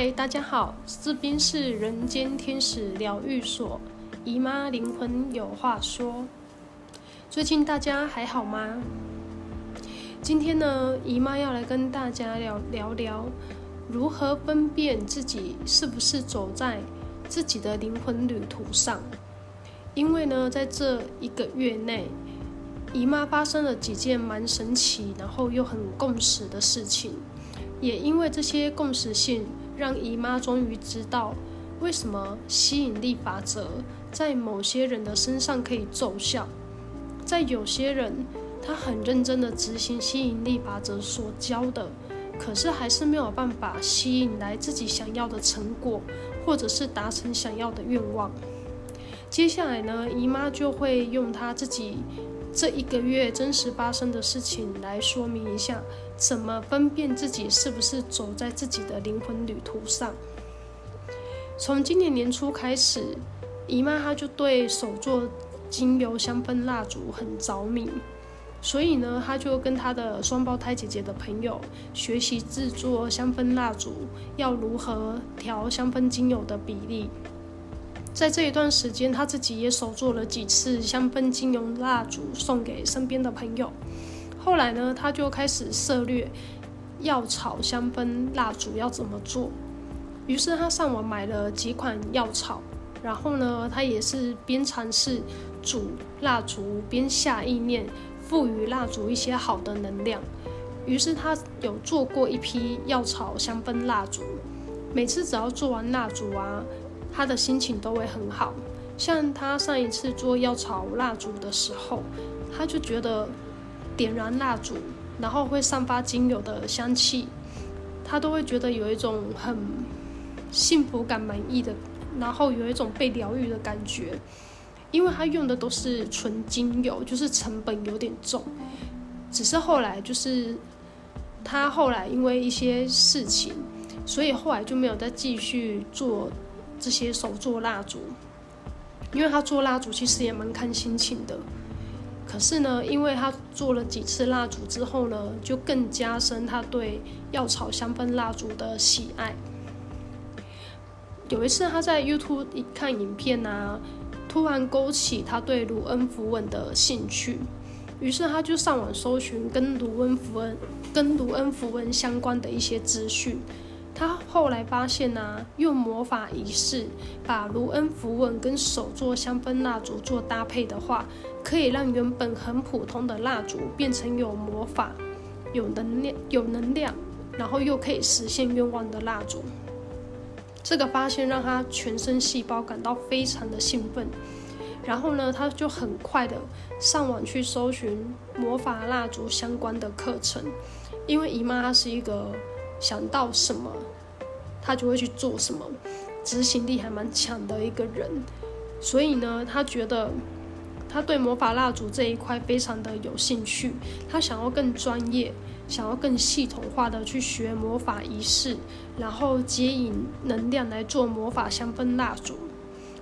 嗨，大家好，这边是人间天使疗愈所，姨妈灵魂有话说。最近大家还好吗？今天呢，姨妈要来跟大家聊聊聊如何分辨自己是不是走在自己的灵魂旅途上。因为呢，在这一个月内，姨妈发生了几件蛮神奇，然后又很共识的事情。也因为这些共识性，让姨妈终于知道为什么吸引力法则在某些人的身上可以奏效，在有些人他很认真的执行吸引力法则所教的，可是还是没有办法吸引来自己想要的成果，或者是达成想要的愿望。接下来呢，姨妈就会用她自己。这一个月真实发生的事情来说明一下，怎么分辨自己是不是走在自己的灵魂旅途上。从今年年初开始，姨妈她就对手作精油香氛蜡烛很着迷，所以呢，她就跟她的双胞胎姐姐的朋友学习制作香氛蜡烛，要如何调香氛精油的比例。在这一段时间，他自己也手做了几次香氛精油蜡烛，送给身边的朋友。后来呢，他就开始涉猎药草香氛蜡烛要怎么做。于是他上网买了几款药草，然后呢，他也是边尝试煮蜡烛，边下意念赋予蜡烛一些好的能量。于是他有做过一批药草香氛蜡烛，每次只要做完蜡烛啊。他的心情都会很好，像他上一次做药草蜡烛的时候，他就觉得点燃蜡烛，然后会散发精油的香气，他都会觉得有一种很幸福感满意的，然后有一种被疗愈的感觉，因为他用的都是纯精油，就是成本有点重，只是后来就是他后来因为一些事情，所以后来就没有再继续做。这些手做蜡烛，因为他做蜡烛其实也蛮看心情的。可是呢，因为他做了几次蜡烛之后呢，就更加深他对药草香氛蜡烛的喜爱。有一次他在 YouTube 看影片啊，突然勾起他对卢恩符文的兴趣，于是他就上网搜寻跟卢恩符文、跟卢恩符文相关的一些资讯。他后来发现呢、啊，用魔法仪式把卢恩符文跟手作香氛蜡烛做搭配的话，可以让原本很普通的蜡烛变成有魔法、有能量、有能量，然后又可以实现愿望的蜡烛。这个发现让他全身细胞感到非常的兴奋，然后呢，他就很快的上网去搜寻魔法蜡烛相关的课程，因为姨妈她是一个。想到什么，他就会去做什么，执行力还蛮强的一个人。所以呢，他觉得他对魔法蜡烛这一块非常的有兴趣，他想要更专业，想要更系统化的去学魔法仪式，然后接引能量来做魔法香氛蜡烛。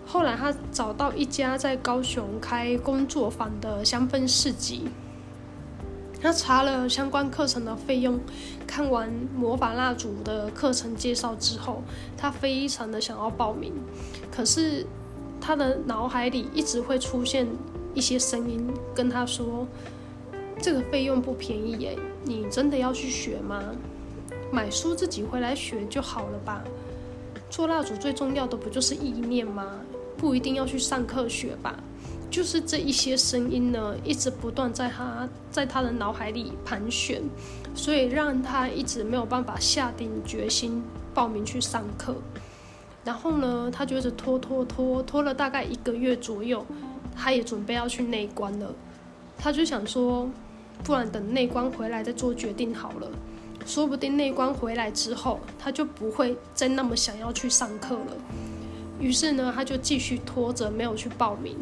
后来他找到一家在高雄开工作坊的香氛市集。他查了相关课程的费用，看完魔法蜡烛的课程介绍之后，他非常的想要报名，可是他的脑海里一直会出现一些声音跟他说：“这个费用不便宜耶，你真的要去学吗？买书自己回来学就好了吧？做蜡烛最重要的不就是意念吗？不一定要去上课学吧？”就是这一些声音呢，一直不断在他在他的脑海里盘旋，所以让他一直没有办法下定决心报名去上课。然后呢，他就一直拖拖拖拖了大概一个月左右，他也准备要去内观了。他就想说，不然等内观回来再做决定好了。说不定内观回来之后，他就不会再那么想要去上课了。于是呢，他就继续拖着没有去报名。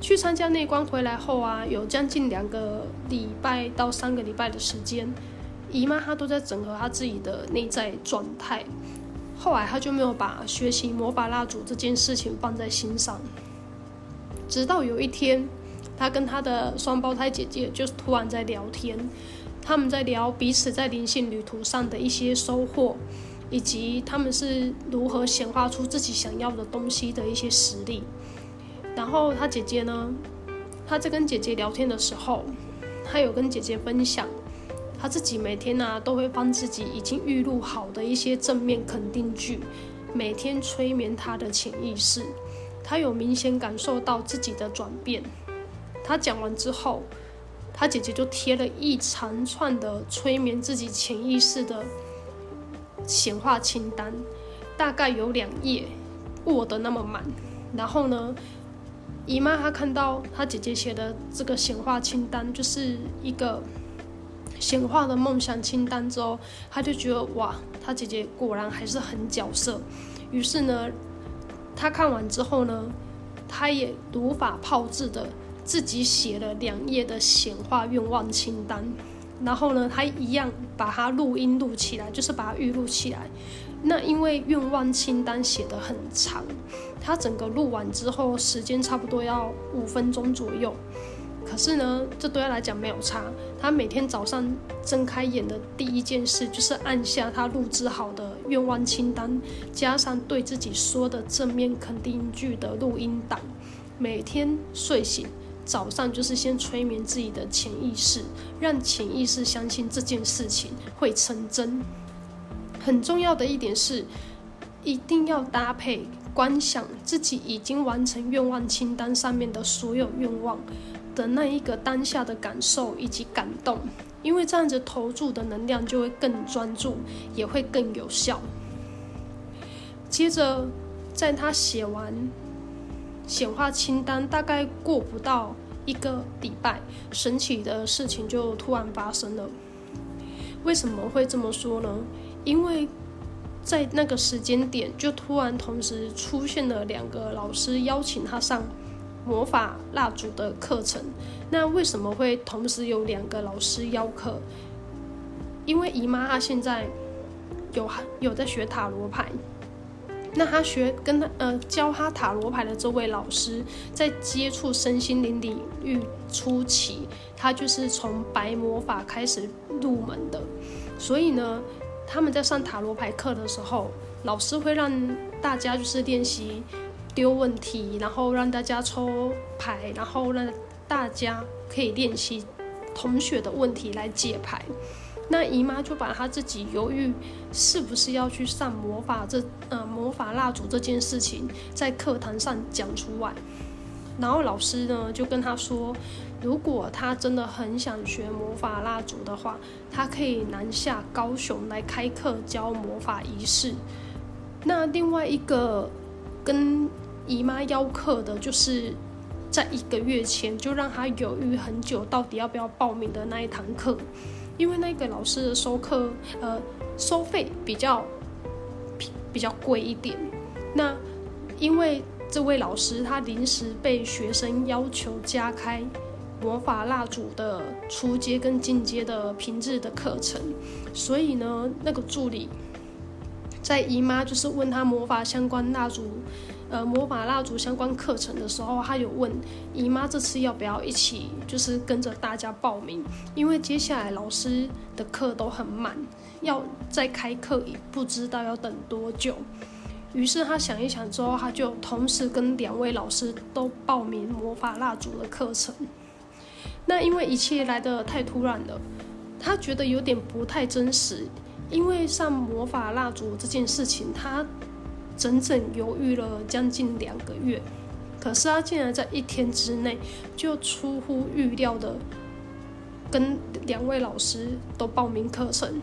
去参加内观回来后啊，有将近两个礼拜到三个礼拜的时间，姨妈她都在整合她自己的内在状态。后来她就没有把学习魔法蜡烛这件事情放在心上。直到有一天，她跟她的双胞胎姐姐就突然在聊天，他们在聊彼此在灵性旅途上的一些收获，以及他们是如何显化出自己想要的东西的一些实例。然后他姐姐呢，他在跟姐姐聊天的时候，他有跟姐姐分享，他自己每天呢、都会帮自己已经预录好的一些正面肯定句，每天催眠他的潜意识。他有明显感受到自己的转变。他讲完之后，他姐姐就贴了一长串的催眠自己潜意识的显化清单，大概有两页握得那么满。然后呢，姨妈她看到她姐姐写的这个显化清单，就是一个显化的梦想清单之后，她就觉得哇，她姐姐果然还是很角色。于是呢，她看完之后呢，她也如法炮制的自己写了两页的显化愿望清单。然后呢，他一样把它录音录起来，就是把它预录起来。那因为愿望清单写得很长，他整个录完之后，时间差不多要五分钟左右。可是呢，这对他来讲没有差。他每天早上睁开眼的第一件事，就是按下他录制好的愿望清单，加上对自己说的正面肯定句的录音档。每天睡醒，早上就是先催眠自己的潜意识，让潜意识相信这件事情会成真。很重要的一点是，一定要搭配观想自己已经完成愿望清单上面的所有愿望的那一个当下的感受以及感动，因为这样子投注的能量就会更专注，也会更有效。接着，在他写完显化清单，大概过不到一个礼拜，神奇的事情就突然发生了。为什么会这么说呢？因为在那个时间点，就突然同时出现了两个老师邀请他上魔法蜡烛的课程。那为什么会同时有两个老师邀课？因为姨妈她现在有有在学塔罗牌，那他学跟他呃教他塔罗牌的这位老师，在接触身心灵领域初期，他就是从白魔法开始入门的，所以呢。他们在上塔罗牌课的时候，老师会让大家就是练习丢问题，然后让大家抽牌，然后让大家可以练习同学的问题来解牌。那姨妈就把她自己犹豫是不是要去上魔法这呃魔法蜡烛这件事情在课堂上讲出来，然后老师呢就跟她说。如果他真的很想学魔法蜡烛的话，他可以南下高雄来开课教魔法仪式。那另外一个跟姨妈邀课的，就是在一个月前就让他犹豫很久，到底要不要报名的那一堂课，因为那个老师的收课呃收费比较比较贵一点。那因为这位老师他临时被学生要求加开。魔法蜡烛的初阶跟进阶的平日的课程，所以呢，那个助理在姨妈就是问他魔法相关蜡烛，呃，魔法蜡烛相关课程的时候，他有问姨妈这次要不要一起，就是跟着大家报名，因为接下来老师的课都很满，要再开课也不知道要等多久。于是他想一想之后，他就同时跟两位老师都报名魔法蜡烛的课程。那因为一切来得太突然了，他觉得有点不太真实。因为上魔法蜡烛这件事情，他整整犹豫了将近两个月，可是他竟然在一天之内就出乎预料的跟两位老师都报名课程。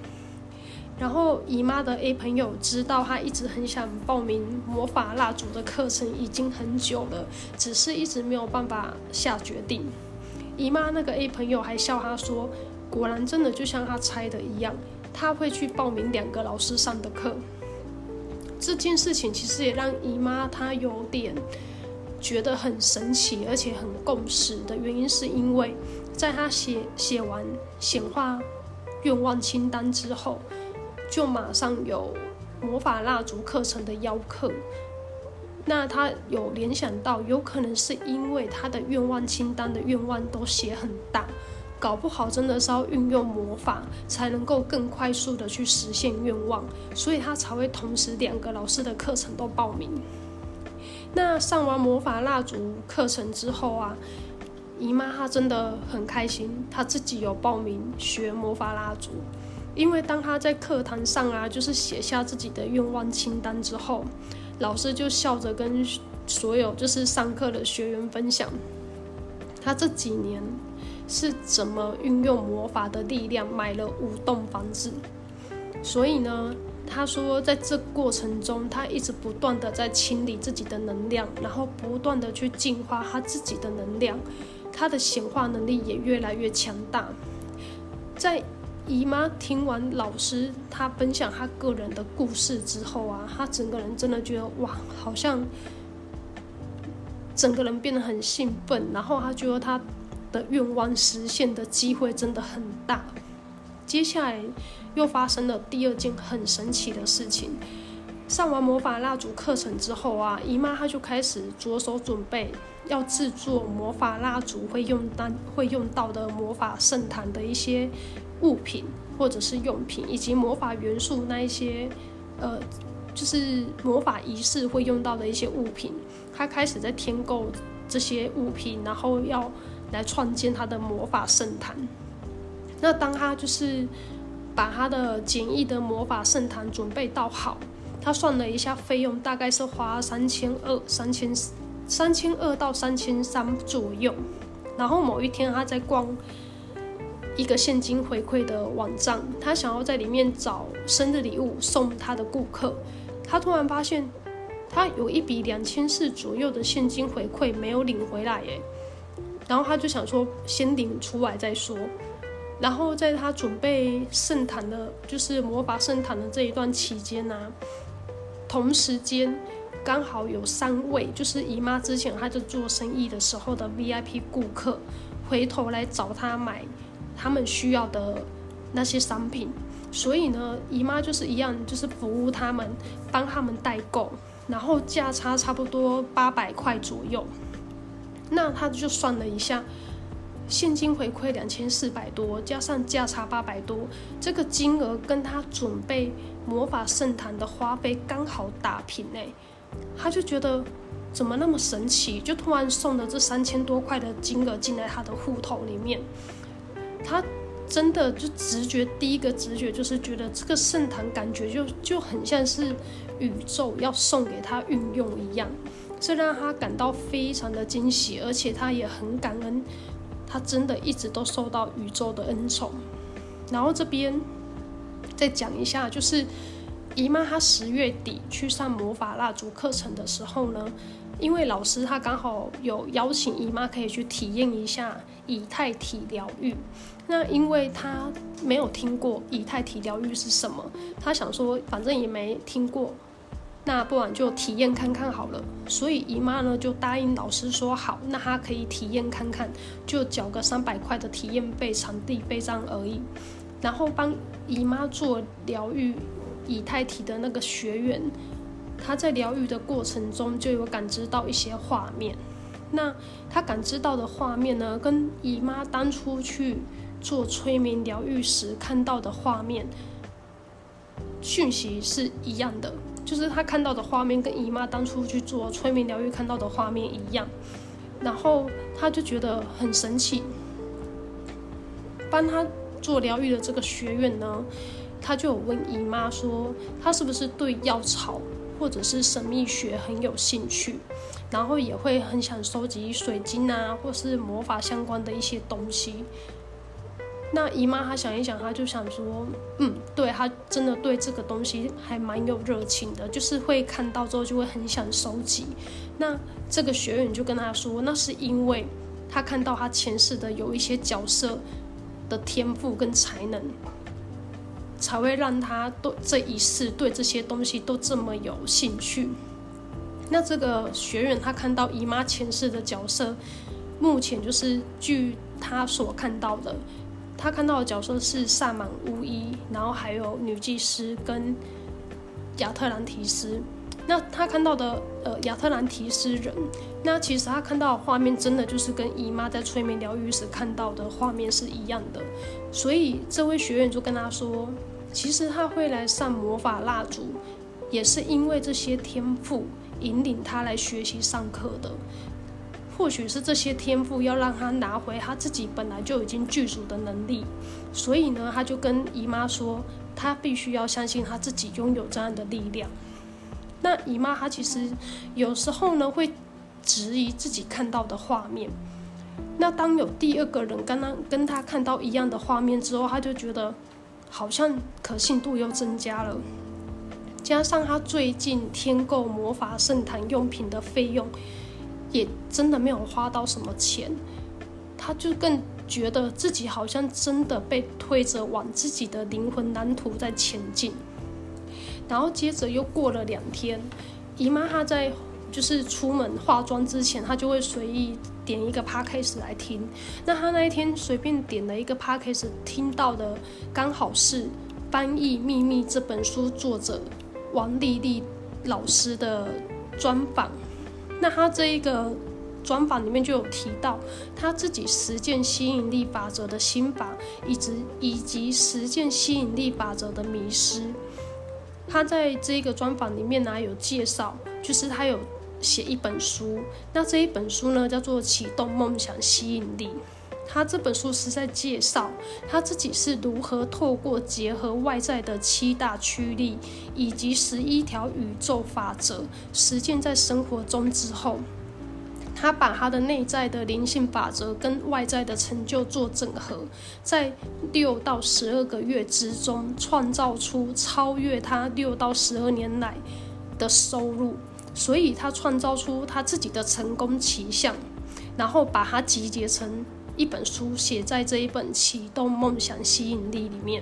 然后姨妈的 A 朋友知道他一直很想报名魔法蜡烛的课程，已经很久了，只是一直没有办法下决定。姨妈那个 A 朋友还笑他说：“果然真的就像他猜的一样，他会去报名两个老师上的课。”这件事情其实也让姨妈她有点觉得很神奇，而且很共识的原因，是因为在她写写完显化愿望清单之后，就马上有魔法蜡烛课程的邀课。那他有联想到，有可能是因为他的愿望清单的愿望都写很大，搞不好真的是要运用魔法才能够更快速的去实现愿望，所以他才会同时两个老师的课程都报名。那上完魔法蜡烛课程之后啊，姨妈她真的很开心，她自己有报名学魔法蜡烛，因为当她在课堂上啊，就是写下自己的愿望清单之后，老师就笑着跟所有就是上课的学员分享，她这几年。是怎么运用魔法的力量买了五栋房子？所以呢，他说在这过程中，他一直不断的在清理自己的能量，然后不断的去净化他自己的能量，他的显化能力也越来越强大。在姨妈听完老师他分享他个人的故事之后啊，他整个人真的觉得哇，好像整个人变得很兴奋，然后他觉得他。的愿望实现的机会真的很大。接下来又发生了第二件很神奇的事情。上完魔法蜡烛课程之后啊，姨妈她就开始着手准备要制作魔法蜡烛会用到会用到的魔法圣坛的一些物品或者是用品，以及魔法元素那一些呃，就是魔法仪式会用到的一些物品。她开始在添购这些物品，然后要。来创建他的魔法圣坛。那当他就是把他的简易的魔法圣坛准备到好，他算了一下费用，大概是花三千二、三千三千二到三千三左右。然后某一天他在逛一个现金回馈的网站，他想要在里面找生日礼物送他的顾客，他突然发现他有一笔两千四左右的现金回馈没有领回来耶。然后他就想说，先领出来再说。然后在他准备圣坛的，就是魔法圣坛的这一段期间呢、啊，同时间刚好有三位，就是姨妈之前她在做生意的时候的 VIP 顾客，回头来找他买他们需要的那些商品。所以呢，姨妈就是一样，就是服务他们，帮他们代购，然后价差差不多八百块左右。那他就算了一下，现金回馈两千四百多，加上价差八百多，这个金额跟他准备魔法圣坛的花费刚好打平诶，他就觉得怎么那么神奇，就突然送了这三千多块的金额进来他的户头里面，他真的就直觉第一个直觉就是觉得这个圣坛感觉就就很像是宇宙要送给他运用一样。这让他感到非常的惊喜，而且他也很感恩，他真的一直都受到宇宙的恩宠。然后这边再讲一下，就是姨妈她十月底去上魔法蜡烛课程的时候呢，因为老师他刚好有邀请姨妈可以去体验一下以太体疗愈，那因为他没有听过以太体疗愈是什么，他想说反正也没听过。那不然就体验看看好了，所以姨妈呢就答应老师说好，那她可以体验看看，就缴个三百块的体验费、场地费这样而已。然后帮姨妈做疗愈以太体的那个学员，他在疗愈的过程中就有感知到一些画面。那他感知到的画面呢，跟姨妈当初去做催眠疗愈时看到的画面讯息是一样的。就是他看到的画面跟姨妈当初去做催眠疗愈看到的画面一样，然后他就觉得很神奇。帮他做疗愈的这个学院呢，他就有问姨妈说，他是不是对药草或者是神秘学很有兴趣，然后也会很想收集水晶啊，或是魔法相关的一些东西。那姨妈她想一想，她就想说，嗯，对，她真的对这个东西还蛮有热情的，就是会看到之后就会很想收集。那这个学员就跟她说，那是因为她看到她前世的有一些角色的天赋跟才能，才会让她对这一世对这些东西都这么有兴趣。那这个学员他看到姨妈前世的角色，目前就是据他所看到的。他看到的角色是萨满巫医，然后还有女祭司跟亚特兰提斯。那他看到的呃亚特兰提斯人，那其实他看到的画面真的就是跟姨妈在催眠疗愈时看到的画面是一样的，所以这位学员就跟他说，其实他会来上魔法蜡烛，也是因为这些天赋引领他来学习上课的，或许是这些天赋要让他拿回他自己本来就已经具足的能力，所以呢，他就跟姨妈说，他必须要相信他自己拥有这样的力量。那姨妈她其实有时候呢会质疑自己看到的画面。那当有第二个人刚刚跟他看到一样的画面之后，他就觉得好像可信度又增加了。加上他最近添购魔法圣坛用品的费用，也真的没有花到什么钱，他就更觉得自己好像真的被推着往自己的灵魂蓝图在前进。然后接着又过了两天，姨妈她在就是出门化妆之前，她就会随意点一个 podcast 来听。那她那一天随便点了一个 podcast，听到的刚好是《翻译秘密》这本书作者王丽丽老师的专访。那他这一个专访里面就有提到他自己实践吸引力法则的心法，以及以及实践吸引力法则的迷失。他在这个专访里面呢，有介绍，就是他有写一本书，那这一本书呢叫做《启动梦想吸引力》。他这本书是在介绍他自己是如何透过结合外在的七大驱力以及十一条宇宙法则，实践在生活中之后。他把他的内在的灵性法则跟外在的成就做整合，在六到十二个月之中，创造出超越他六到十二年来的收入，所以他创造出他自己的成功奇象，然后把它集结成一本书，写在这一本启动梦想吸引力里面。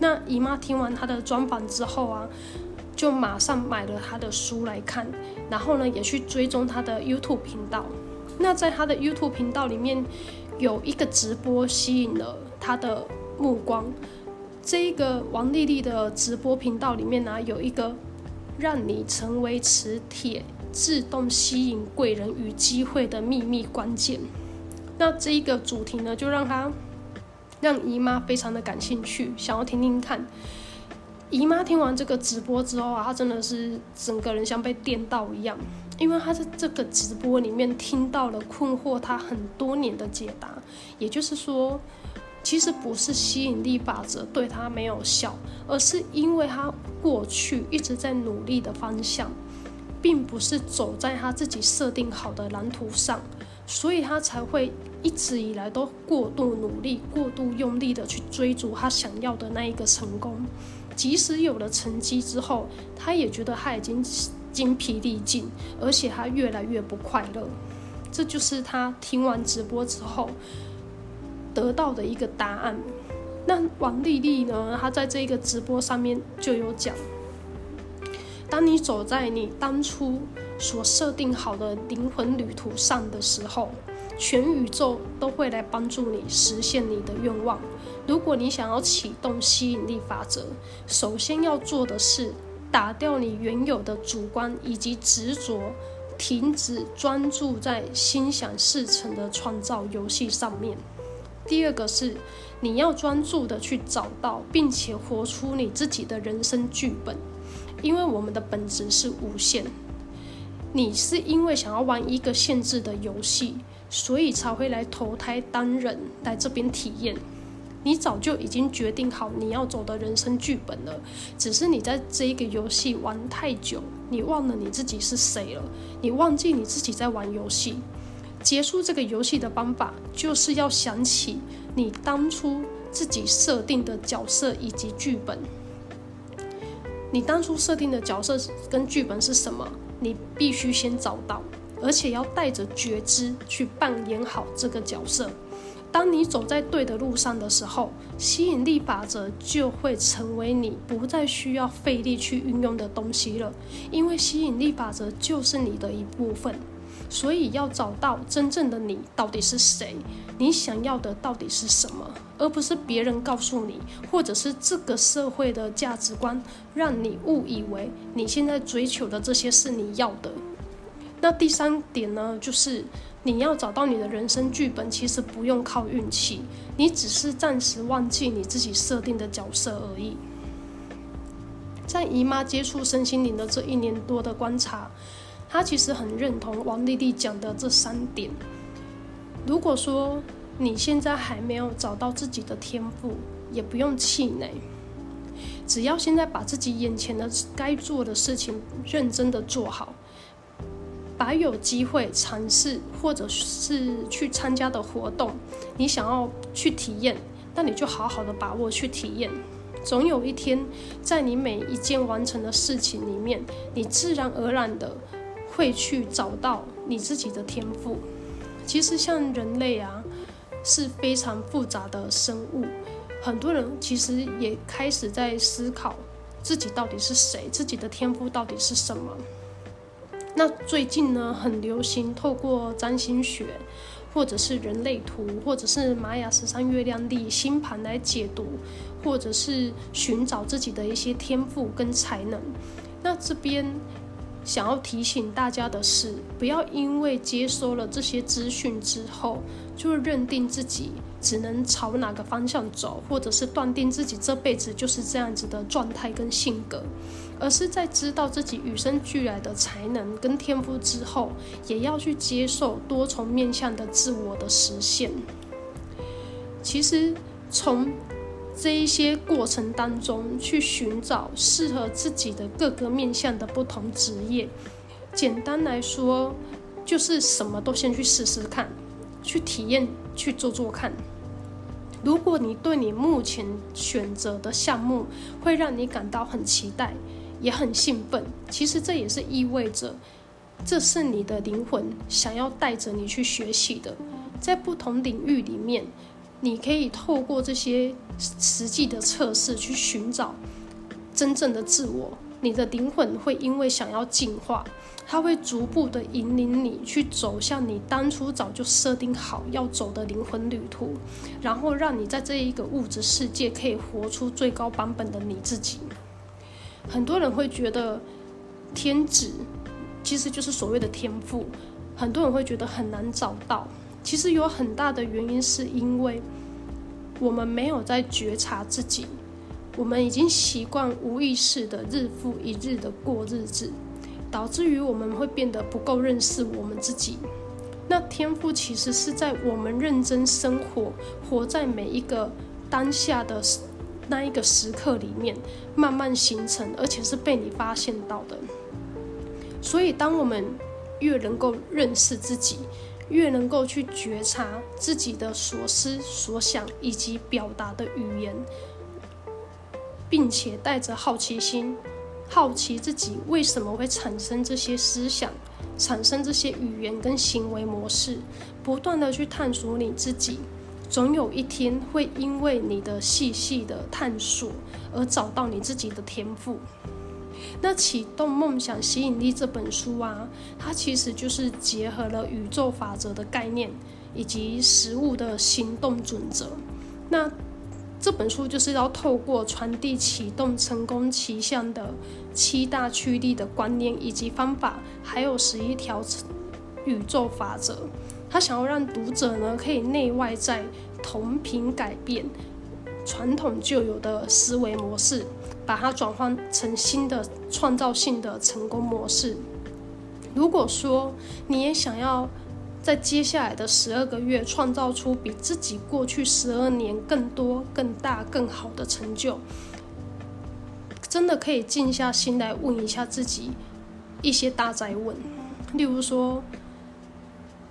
那姨妈听完她的专访之后啊，就马上买了她的书来看，然后呢，也去追踪她的 YouTube 频道。那在她的 YouTube 频道里面，有一个直播吸引了她的目光。这一个王丽丽的直播频道里面呢，有一个让你成为磁铁，自动吸引贵人与机会的秘密关键。那这一个主题呢，就让他让姨妈非常的感兴趣，想要听听看。姨妈听完这个直播之后啊，她真的是整个人像被电到一样，因为她在这个直播里面听到了困惑她很多年的解答。也就是说，其实不是吸引力法则对她没有效，而是因为她过去一直在努力的方向，并不是走在她自己设定好的蓝图上，所以他才会一直以来都过度努力、过度用力的去追逐他想要的那一个成功。即使有了成绩之后，他也觉得他已经精疲力尽，而且他越来越不快乐。这就是他听完直播之后得到的一个答案。那王丽丽呢？她在这个直播上面就有讲：当你走在你当初所设定好的灵魂旅途上的时候，全宇宙都会来帮助你实现你的愿望。如果你想要启动吸引力法则，首先要做的是打掉你原有的主观以及执着，停止专注在心想事成的创造游戏上面。第二个是你要专注的去找到并且活出你自己的人生剧本，因为我们的本质是无限。你是因为想要玩一个限制的游戏，所以才会来投胎当人来这边体验。你早就已经决定好你要走的人生剧本了，只是你在这一个游戏玩太久，你忘了你自己是谁了，你忘记你自己在玩游戏。结束这个游戏的方法，就是要想起你当初自己设定的角色以及剧本。你当初设定的角色跟剧本是什么？你必须先找到，而且要带着觉知去扮演好这个角色。当你走在对的路上的时候，吸引力法则就会成为你不再需要费力去运用的东西了。因为吸引力法则就是你的一部分。所以要找到真正的你到底是谁，你想要的到底是什么，而不是别人告诉你，或者是这个社会的价值观让你误以为你现在追求的这些是你要的。那第三点呢，就是你要找到你的人生剧本，其实不用靠运气，你只是暂时忘记你自己设定的角色而已。在姨妈接触身心灵的这一年多的观察，他其实很认同王丽丽讲的这三点。如果说你现在还没有找到自己的天赋，也不用气馁，只要现在把自己眼前的该做的事情认真的做好，把有机会尝试或者是去参加的活动，你想要去体验，那你就好好的把握去体验。总有一天，在你每一件完成的事情里面，你自然而然的会去找到你自己的天赋。其实，像人类啊，是非常复杂的生物。很多人其实也开始在思考自己到底是谁，自己的天赋到底是什么。那最近呢，很流行透过占星学，或者是人类图，或者是玛雅十三月亮历星盘来解读，或者是寻找自己的一些天赋跟才能。那这边想要提醒大家的是，不要因为接收了这些资讯之后，就认定自己只能朝哪个方向走，或者是断定自己这辈子就是这样子的状态跟性格。而是在知道自己与生俱来的才能跟天赋之后，也要去接受多重面向的自我的实现。其实从这一些过程当中去寻找适合自己的各个面向的不同职业，简单来说，就是什么都先去试试看，去体验，去做做看。如果你对你目前选择的项目会让你感到很期待，也很兴奋，其实这也是意味着，这是你的灵魂想要带着你去学习的。在不同领域里面，你可以透过这些实际的测试去寻找真正的自我。你的灵魂会因为想要进化，它会逐步的引领你去走向你当初早就设定好要走的灵魂旅途，然后让你在这一个物质世界可以活出最高版本的你自己。很多人会觉得天职其实就是所谓的天赋，很多人会觉得很难找到。其实有很大的原因是因为我们没有在觉察自己，我们已经习惯无意识的日复一日的过日子，导致于我们会变得不够认识我们自己。那天赋其实是在我们认真生活，活在每一个当下的。那一个时刻里面慢慢形成，而且是被你发现到的。所以，当我们越能够认识自己，越能够去觉察自己的所思所想以及表达的语言，并且带着好奇心，好奇自己为什么会产生这些思想，产生这些语言跟行为模式，不断地去探索你自己。总有一天会因为你的细细的探索而找到你自己的天赋。那启动梦想吸引力这本书啊，它其实就是结合了宇宙法则的概念以及实务的行动准则。那这本书就是要透过传递启动成功奇象的七大驱力的观念以及方法，还有十一条宇宙法则。他想要让读者呢，可以内外在同频改变传统旧有的思维模式，把它转换成新的创造性的成功模式。如果说你也想要在接下来的十二个月创造出比自己过去十二年更多、更大、更好的成就，真的可以静下心来问一下自己一些大哉问，例如说。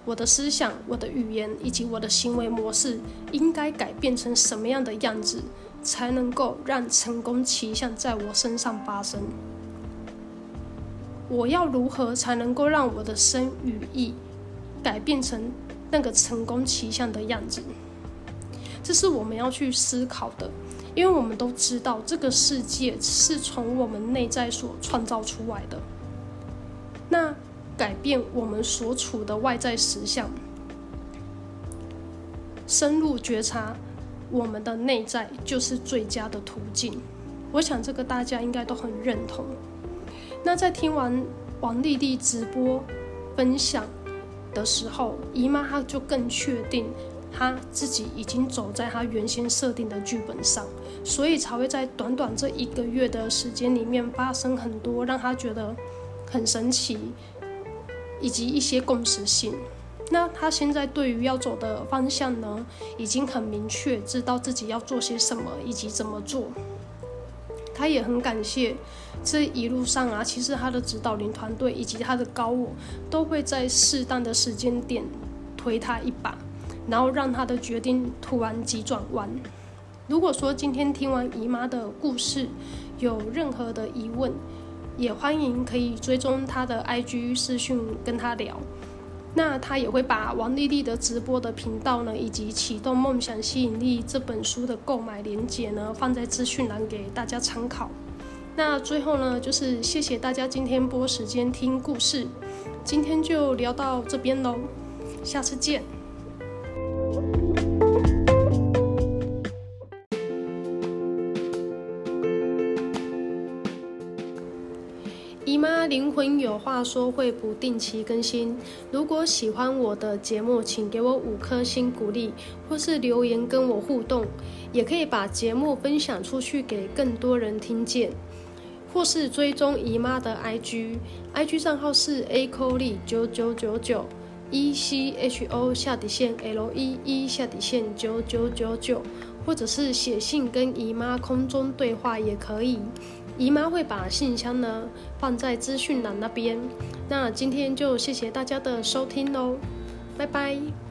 我的思想、我的语言以及我的行为模式，应该改变成什么样的样子，才能够让成功奇象在我身上发生？我要如何才能够让我的身语意改变成那个成功奇象的样子？这是我们要去思考的，因为我们都知道这个世界是从我们内在所创造出来的。那改变我们所处的外在实相，深入觉察我们的内在，就是最佳的途径。我想这个大家应该都很认同。那在听完王丽丽直播分享的时候，姨妈她就更确定她自己已经走在她原先设定的剧本上，所以才会在短短这一个月的时间里面发生很多让她觉得很神奇。以及一些共识性。那他现在对于要走的方向呢，已经很明确，知道自己要做些什么以及怎么做。他也很感谢这一路上啊，其实他的指导灵团队以及他的高我都会在适当的时间点推他一把，然后让他的决定突然急转弯。如果说今天听完姨妈的故事，有任何的疑问，也欢迎可以追踪他的 IG 视讯跟他聊，那他也会把王丽丽的直播的频道呢，以及启动梦想吸引力这本书的购买链接呢，放在资讯栏给大家参考。那最后呢，就是谢谢大家今天播时间听故事，今天就聊到这边喽，下次见。灵魂有话说会不定期更新，如果喜欢我的节目，请给我五颗星鼓励，或是留言跟我互动，也可以把节目分享出去给更多人听见，或是追踪姨妈的 IG，IG 账号是 a c o l y 九九九九 e c h o 下底线 l e e 下底线九九九九，或者是写信跟姨妈空中对话也可以。姨妈会把信箱呢放在资讯栏那边。那今天就谢谢大家的收听喽，拜拜。